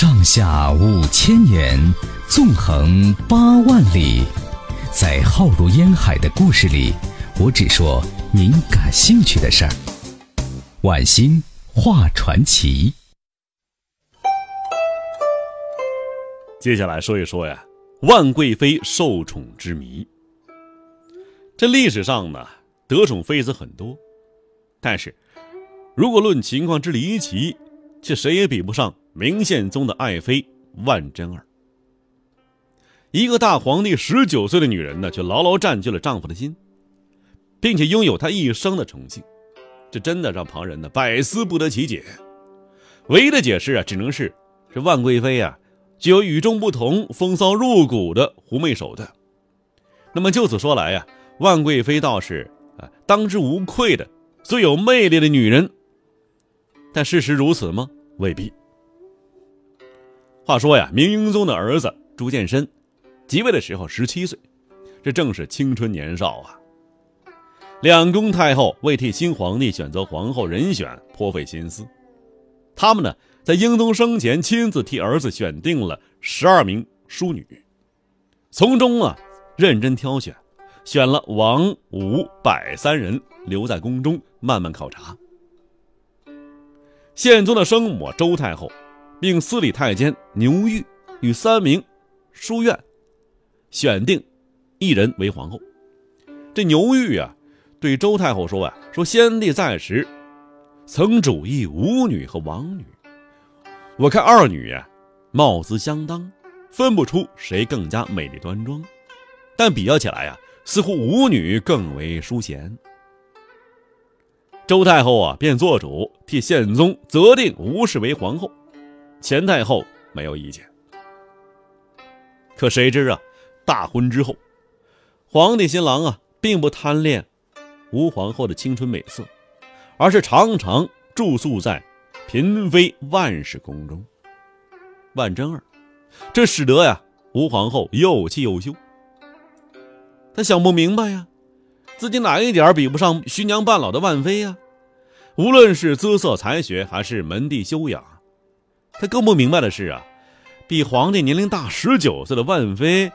上下五千年，纵横八万里，在浩如烟海的故事里，我只说您感兴趣的事儿。晚星画传奇。接下来说一说呀，万贵妃受宠之谜。这历史上呢，得宠妃子很多，但是如果论情况之离奇，却谁也比不上明宪宗的爱妃万贞儿。一个大皇帝十九岁的女人呢，却牢牢占据了丈夫的心，并且拥有他一生的宠幸，这真的让旁人呢百思不得其解。唯一的解释啊，只能是这万贵妃啊，具有与众不同、风骚入骨的狐媚手段。那么就此说来呀，万贵妃倒是啊当之无愧的最有魅力的女人。但事实如此吗？未必。话说呀，明英宗的儿子朱见深即位的时候十七岁，这正是青春年少啊。两宫太后为替新皇帝选择皇后人选颇费心思，他们呢在英宗生前亲自替儿子选定了十二名淑女，从中啊认真挑选，选了王、武、百三人留在宫中慢慢考察。宪宗的生母周太后，并司礼太监牛玉与三名书院选定一人为皇后。这牛玉啊，对周太后说啊：“说先帝在时，曾主意武女和王女。我看二女呀，貌似相当，分不出谁更加美丽端庄。但比较起来呀，似乎武女更为淑贤。”周太后啊，便做主替宪宗择定吴氏为皇后，前太后没有意见。可谁知啊，大婚之后，皇帝新郎啊，并不贪恋吴皇后的青春美色，而是常常住宿在嫔妃万氏宫中。万贞儿，这使得呀，吴皇后又气又羞。她想不明白呀。自己哪一点比不上徐娘半老的万妃呀？无论是姿色才学，还是门第修养，他更不明白的是啊，比皇帝年龄大十九岁的万妃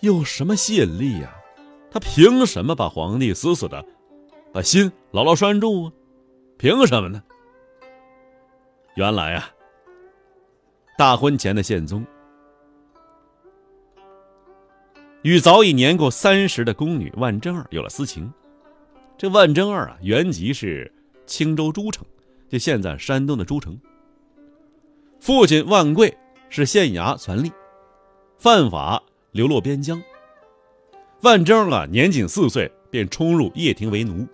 有什么吸引力呀？他凭什么把皇帝死死的把心牢牢拴住啊？凭什么呢？原来啊，大婚前的宪宗。与早已年过三十的宫女万贞儿有了私情。这万贞儿啊，原籍是青州诸城，就现在山东的诸城。父亲万贵是县衙传吏，犯法流落边疆。万征啊，年仅四岁便冲入掖庭为奴。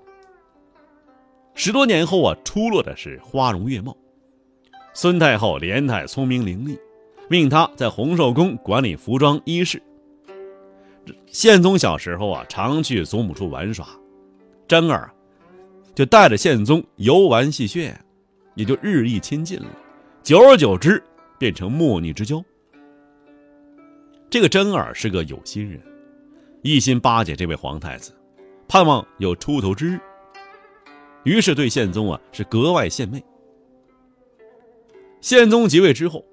十多年后啊，出落的是花容月貌。孙太后怜太聪明伶俐，命他在洪寿宫管理服装衣饰。宪宗小时候啊，常去祖母处玩耍，贞儿就带着宪宗游玩戏谑，也就日益亲近了。久而久之，变成莫逆之交。这个贞儿是个有心人，一心巴结这位皇太子，盼望有出头之日。于是对宪宗啊是格外献媚。宪宗即位之后，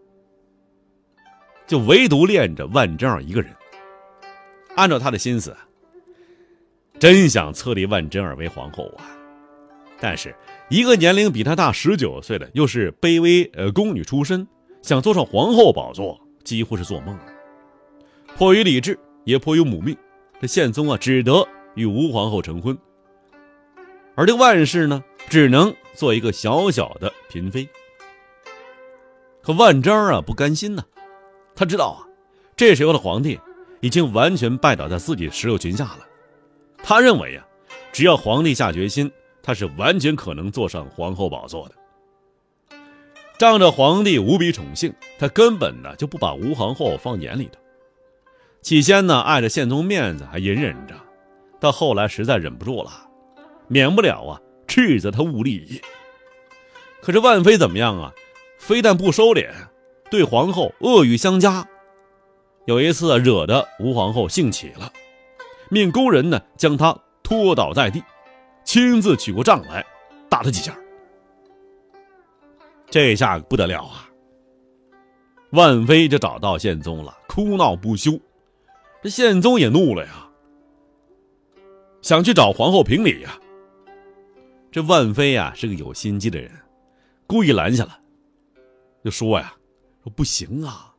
就唯独恋着万贞儿一个人。按照他的心思，真想册立万贞儿为皇后啊！但是一个年龄比他大十九岁的，又是卑微呃宫女出身，想坐上皇后宝座，几乎是做梦。迫于理智，也迫于母命，这宪宗啊，只得与吴皇后成婚。而这万氏呢，只能做一个小小的嫔妃。可万贞儿啊，不甘心呐，他知道啊，这时候的皇帝。已经完全拜倒在自己石榴裙下了。他认为呀，只要皇帝下决心，他是完全可能坐上皇后宝座的。仗着皇帝无比宠幸，他根本呢就不把吴皇后放眼里头。起先呢，碍着宪宗面子还隐忍着，到后来实在忍不住了，免不了啊斥责他无礼。可是万妃怎么样啊？非但不收敛，对皇后恶语相加。有一次惹得吴皇后兴起了，命工人呢将她拖倒在地，亲自取过杖来打他几下。这下不得了啊！万妃就找到宪宗了，哭闹不休。这宪宗也怒了呀，想去找皇后评理呀。这万妃呀是个有心机的人，故意拦下了，就说呀：“说不行啊，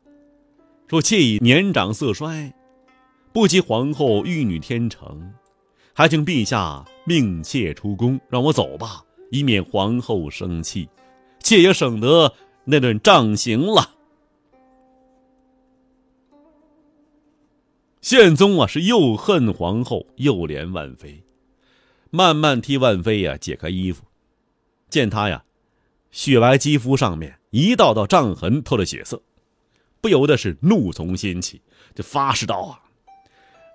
说妾已年长色衰，不及皇后玉女天成，还请陛下命妾出宫，让我走吧，以免皇后生气，妾也省得那顿杖刑了。”宪宗啊，是又恨皇后又怜万妃。慢慢替万妃呀解开衣服，见她呀，雪白肌肤上面一道道杖痕透着血色，不由得是怒从心起，就发誓道啊：“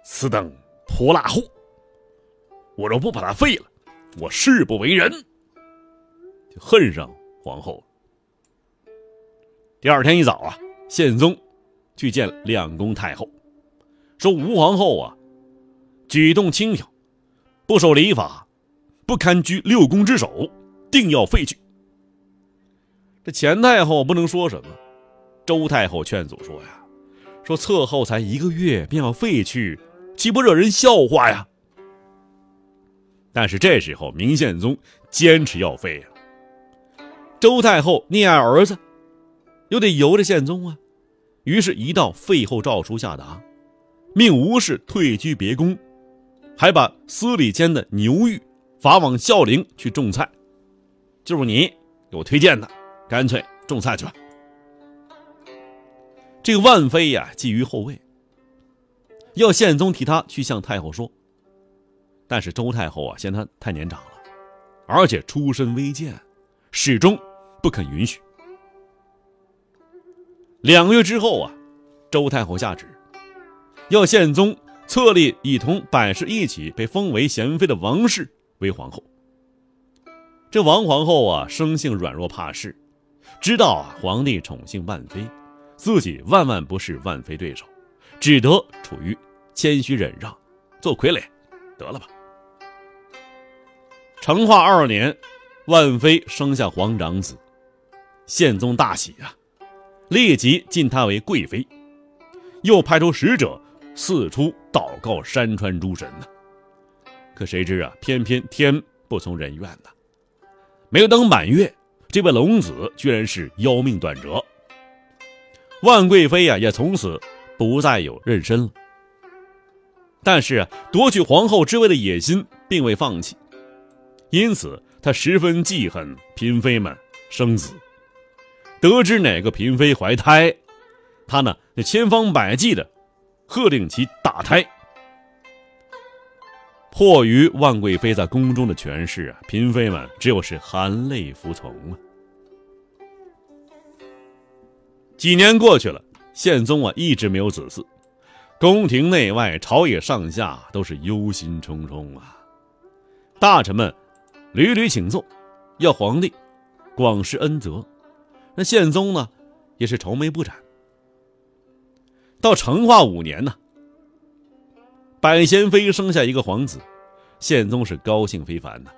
此等泼辣货，我若不把他废了，我誓不为人。”就恨上皇后。第二天一早啊，宪宗去见两宫太后，说吴皇后啊，举动轻佻。不守礼法，不堪居六宫之首，定要废去。这钱太后不能说什么，周太后劝阻说呀：“说侧后才一个月便要废去，岂不惹人笑话呀？”但是这时候明宪宗坚持要废啊。周太后溺爱儿子，又得由着宪宗啊，于是，一道废后诏书下达，命吴氏退居别宫。还把司礼监的牛玉罚往孝陵去种菜，就是你给我推荐的，干脆种菜去吧。这个万妃呀，觊觎后位，要宪宗替他去向太后说。但是周太后啊，嫌他太年长了，而且出身微贱，始终不肯允许。两个月之后啊，周太后下旨，要宪宗。册立已同百氏一起被封为贤妃的王氏为皇后。这王皇后啊，生性软弱怕事，知道啊皇帝宠幸万妃，自己万万不是万妃对手，只得处于谦虚忍让，做傀儡，得了吧。成化二年，万妃生下皇长子，宪宗大喜啊，立即晋她为贵妃，又派出使者。四处祷告山川诸神呢，可谁知啊，偏偏天不从人愿呐。没有等满月，这位龙子居然是夭命短折。万贵妃呀，也从此不再有妊娠了。但是啊，夺取皇后之位的野心并未放弃，因此他十分记恨嫔妃们生子。得知哪个嫔妃怀胎，他呢就千方百计的。喝令其打胎。迫于万贵妃在宫中的权势啊，嫔妃们只有是含泪服从啊。几年过去了，宪宗啊一直没有子嗣，宫廷内外、朝野上下都是忧心忡忡啊。大臣们屡屡请奏，要皇帝广施恩泽，那宪宗呢也是愁眉不展。到成化五年呢，百贤妃生下一个皇子，宪宗是高兴非凡呐，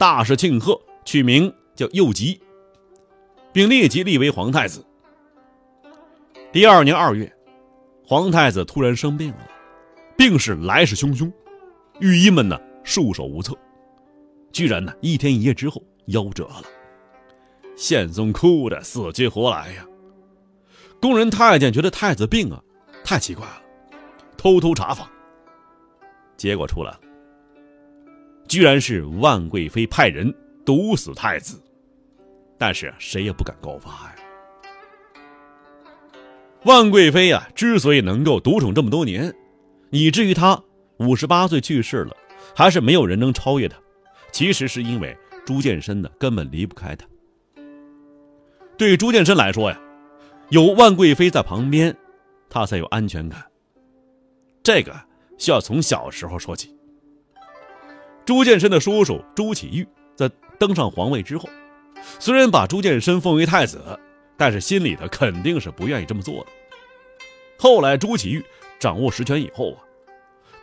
大肆庆贺，取名叫佑吉，并立即立为皇太子。第二年二月，皇太子突然生病了，病势来势汹汹，御医们呢束手无策，居然呢一天一夜之后夭折了。宪宗哭得死去活来呀，宫人太监觉得太子病啊。太奇怪了，偷偷查访，结果出来了，居然是万贵妃派人毒死太子，但是谁也不敢告发呀。万贵妃呀，之所以能够独宠这么多年，以至于她五十八岁去世了，还是没有人能超越她，其实是因为朱见深呢根本离不开他。对朱见深来说呀，有万贵妃在旁边。他才有安全感。这个需要从小时候说起。朱见深的叔叔朱祁钰在登上皇位之后，虽然把朱见深封为太子，但是心里头肯定是不愿意这么做的。后来朱祁钰掌握实权以后啊，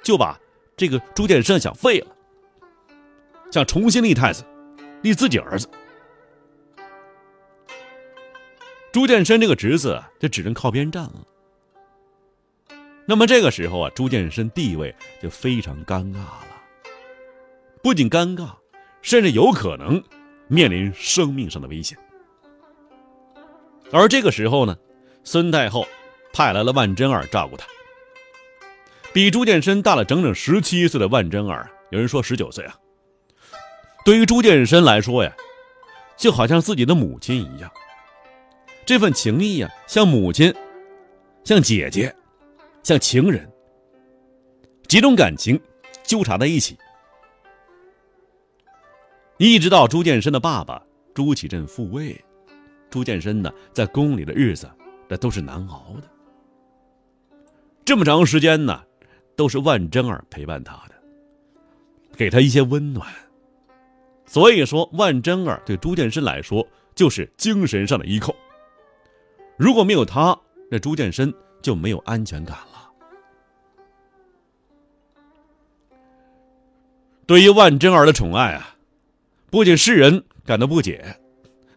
就把这个朱见深想废了，想重新立太子，立自己儿子。朱见深这个侄子就只能靠边站了。那么这个时候啊，朱见深地位就非常尴尬了，不仅尴尬，甚至有可能面临生命上的危险。而这个时候呢，孙太后派来了万贞儿照顾他。比朱见深大了整整十七岁的万贞儿，有人说十九岁啊。对于朱见深来说呀，就好像自己的母亲一样，这份情谊呀，像母亲，像姐姐。像情人，几种感情纠缠在一起，一直到朱见深的爸爸朱祁镇复位，朱见深呢在宫里的日子那都是难熬的。这么长时间呢，都是万贞儿陪伴他的，给他一些温暖。所以说，万贞儿对朱见深来说就是精神上的依靠。如果没有他，那朱见深就没有安全感了。对于万贞儿的宠爱啊，不仅世人感到不解，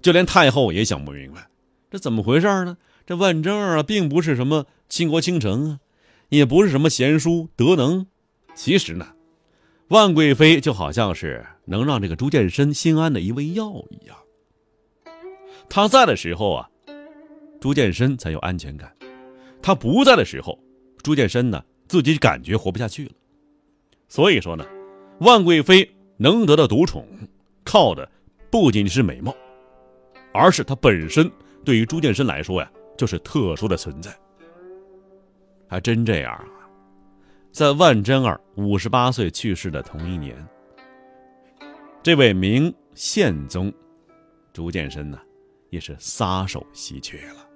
就连太后也想不明白，这怎么回事呢？这万贞儿啊，并不是什么倾国倾城啊，也不是什么贤淑德能，其实呢，万贵妃就好像是能让这个朱见深心安的一味药一样。他在的时候啊，朱见深才有安全感；他不在的时候，朱见深呢自己感觉活不下去了。所以说呢。万贵妃能得到独宠，靠的不仅仅是美貌，而是她本身对于朱见深来说呀，就是特殊的存在。还真这样啊，在万贞儿五十八岁去世的同一年，这位明宪宗朱见深呢，也是撒手西去了。